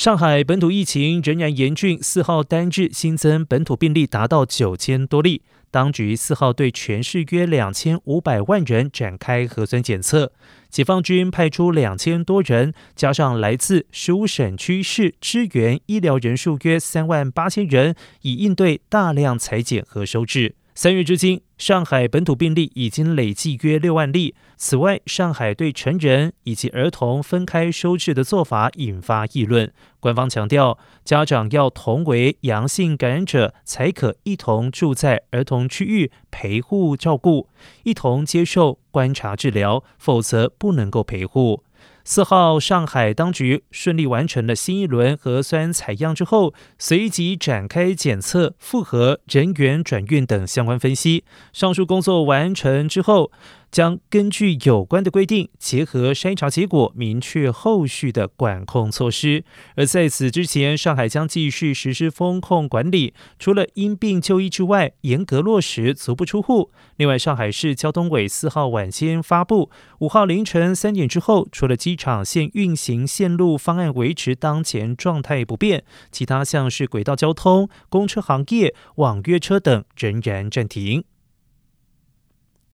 上海本土疫情仍然严峻，四号单日新增本土病例达到九千多例。当局四号对全市约两千五百万人展开核酸检测，解放军派出两千多人，加上来自十五省区市支援医疗人数约三万八千人，以应对大量裁剪和收治。三月至今，上海本土病例已经累计约六万例。此外，上海对成人以及儿童分开收治的做法引发议论。官方强调，家长要同为阳性感染者，才可一同住在儿童区域陪护照顾，一同接受观察治疗，否则不能够陪护。四号，上海当局顺利完成了新一轮核酸采样之后，随即展开检测、复核、人员转运等相关分析。上述工作完成之后。将根据有关的规定，结合筛查结果，明确后续的管控措施。而在此之前，上海将继续实施风控管理，除了因病就医之外，严格落实足不出户。另外，上海市交通委四号晚间发布，五号凌晨三点之后，除了机场线运行线路方案维持当前状态不变，其他像是轨道交通、公车行业、网约车等仍然暂停。